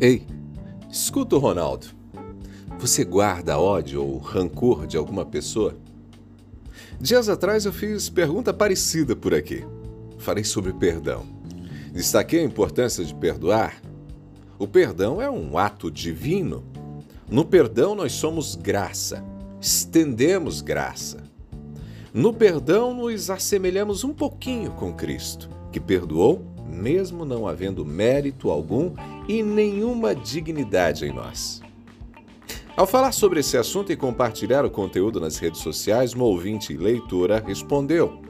Ei, escuta o Ronaldo. Você guarda ódio ou rancor de alguma pessoa? Dias atrás eu fiz pergunta parecida por aqui. Falei sobre perdão. Destaquei a importância de perdoar. O perdão é um ato divino. No perdão nós somos graça, estendemos graça. No perdão nos assemelhamos um pouquinho com Cristo, que perdoou mesmo não havendo mérito algum e nenhuma dignidade em nós. Ao falar sobre esse assunto e compartilhar o conteúdo nas redes sociais, uma ouvinte e leitora respondeu: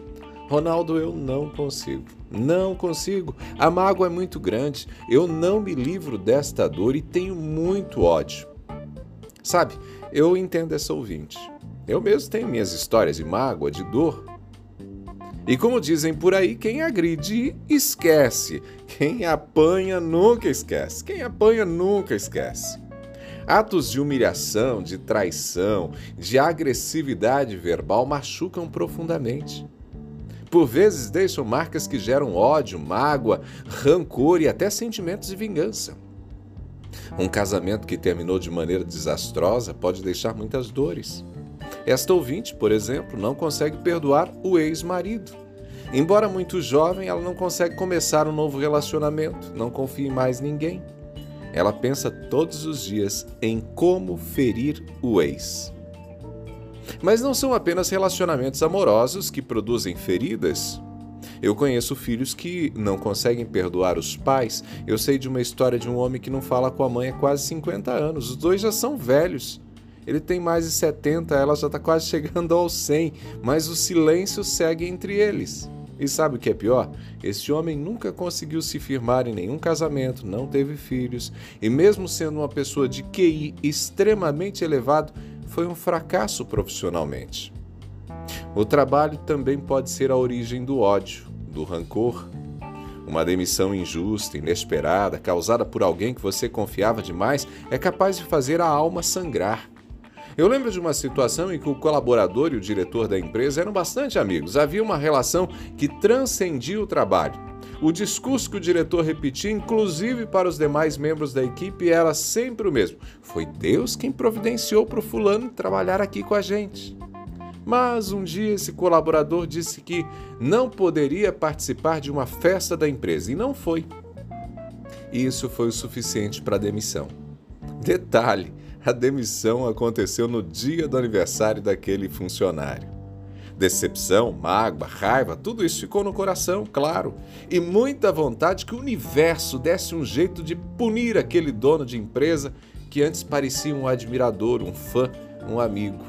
Ronaldo, eu não consigo. Não consigo. A mágoa é muito grande. Eu não me livro desta dor e tenho muito ódio. Sabe, eu entendo essa ouvinte. Eu mesmo tenho minhas histórias de mágoa, de dor, e como dizem por aí, quem agride esquece. Quem apanha nunca esquece. Quem apanha nunca esquece. Atos de humilhação, de traição, de agressividade verbal machucam profundamente. Por vezes deixam marcas que geram ódio, mágoa, rancor e até sentimentos de vingança. Um casamento que terminou de maneira desastrosa pode deixar muitas dores. Esta ouvinte, por exemplo, não consegue perdoar o ex-marido. Embora muito jovem, ela não consegue começar um novo relacionamento, não confia em mais ninguém. Ela pensa todos os dias em como ferir o ex. Mas não são apenas relacionamentos amorosos que produzem feridas. Eu conheço filhos que não conseguem perdoar os pais. Eu sei de uma história de um homem que não fala com a mãe há quase 50 anos. Os dois já são velhos. Ele tem mais de 70, ela já está quase chegando aos 100, mas o silêncio segue entre eles. E sabe o que é pior? Este homem nunca conseguiu se firmar em nenhum casamento, não teve filhos, e mesmo sendo uma pessoa de QI extremamente elevado, foi um fracasso profissionalmente. O trabalho também pode ser a origem do ódio, do rancor. Uma demissão injusta, inesperada, causada por alguém que você confiava demais, é capaz de fazer a alma sangrar. Eu lembro de uma situação em que o colaborador e o diretor da empresa eram bastante amigos. Havia uma relação que transcendia o trabalho. O discurso que o diretor repetia, inclusive para os demais membros da equipe, era sempre o mesmo: Foi Deus quem providenciou para o fulano trabalhar aqui com a gente. Mas um dia esse colaborador disse que não poderia participar de uma festa da empresa e não foi. Isso foi o suficiente para a demissão. Detalhe: a demissão aconteceu no dia do aniversário daquele funcionário. Decepção, mágoa, raiva, tudo isso ficou no coração, claro, e muita vontade que o universo desse um jeito de punir aquele dono de empresa que antes parecia um admirador, um fã, um amigo.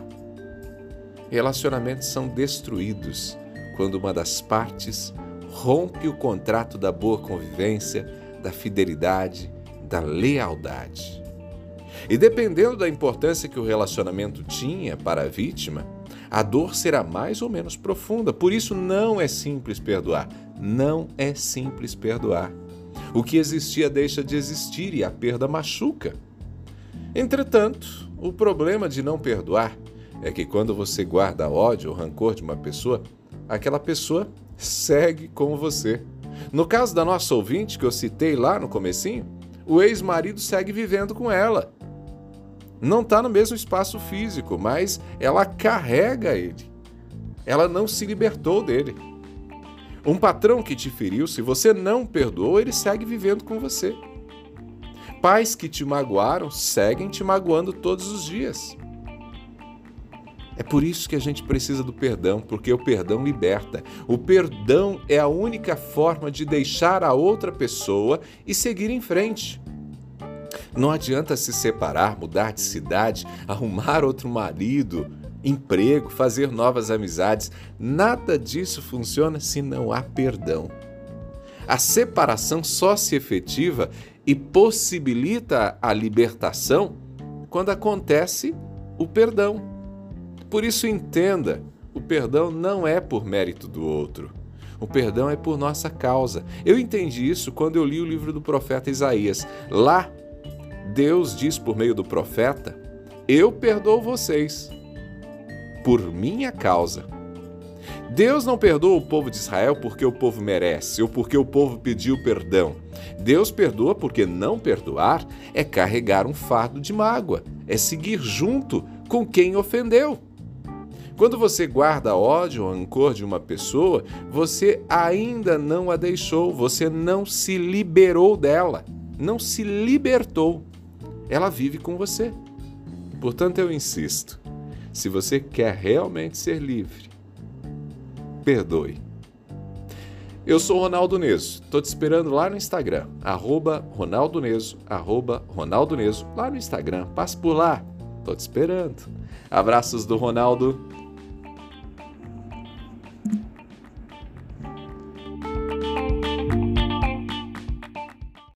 Relacionamentos são destruídos quando uma das partes rompe o contrato da boa convivência, da fidelidade, da lealdade. E dependendo da importância que o relacionamento tinha para a vítima, a dor será mais ou menos profunda. Por isso, não é simples perdoar. Não é simples perdoar. O que existia deixa de existir e a perda machuca. Entretanto, o problema de não perdoar é que quando você guarda ódio ou rancor de uma pessoa, aquela pessoa segue com você. No caso da nossa ouvinte que eu citei lá no comecinho, o ex-marido segue vivendo com ela não está no mesmo espaço físico, mas ela carrega ele. Ela não se libertou dele. Um patrão que te feriu, se você não perdoou, ele segue vivendo com você. Pais que te magoaram seguem te magoando todos os dias. É por isso que a gente precisa do perdão, porque o perdão liberta. O perdão é a única forma de deixar a outra pessoa e seguir em frente. Não adianta se separar, mudar de cidade, arrumar outro marido, emprego, fazer novas amizades. Nada disso funciona se não há perdão. A separação só se efetiva e possibilita a libertação quando acontece o perdão. Por isso, entenda: o perdão não é por mérito do outro. O perdão é por nossa causa. Eu entendi isso quando eu li o livro do profeta Isaías. Lá Deus diz por meio do profeta: Eu perdoo vocês por minha causa. Deus não perdoa o povo de Israel porque o povo merece ou porque o povo pediu perdão. Deus perdoa porque não perdoar é carregar um fardo de mágoa, é seguir junto com quem ofendeu. Quando você guarda ódio ou rancor de uma pessoa, você ainda não a deixou, você não se liberou dela, não se libertou. Ela vive com você. Portanto, eu insisto: se você quer realmente ser livre, perdoe. Eu sou Ronaldo Neso, tô te esperando lá no Instagram, arroba Ronaldo Neso, arroba Ronaldo Neso, lá no Instagram, passe por lá, tô te esperando. Abraços do Ronaldo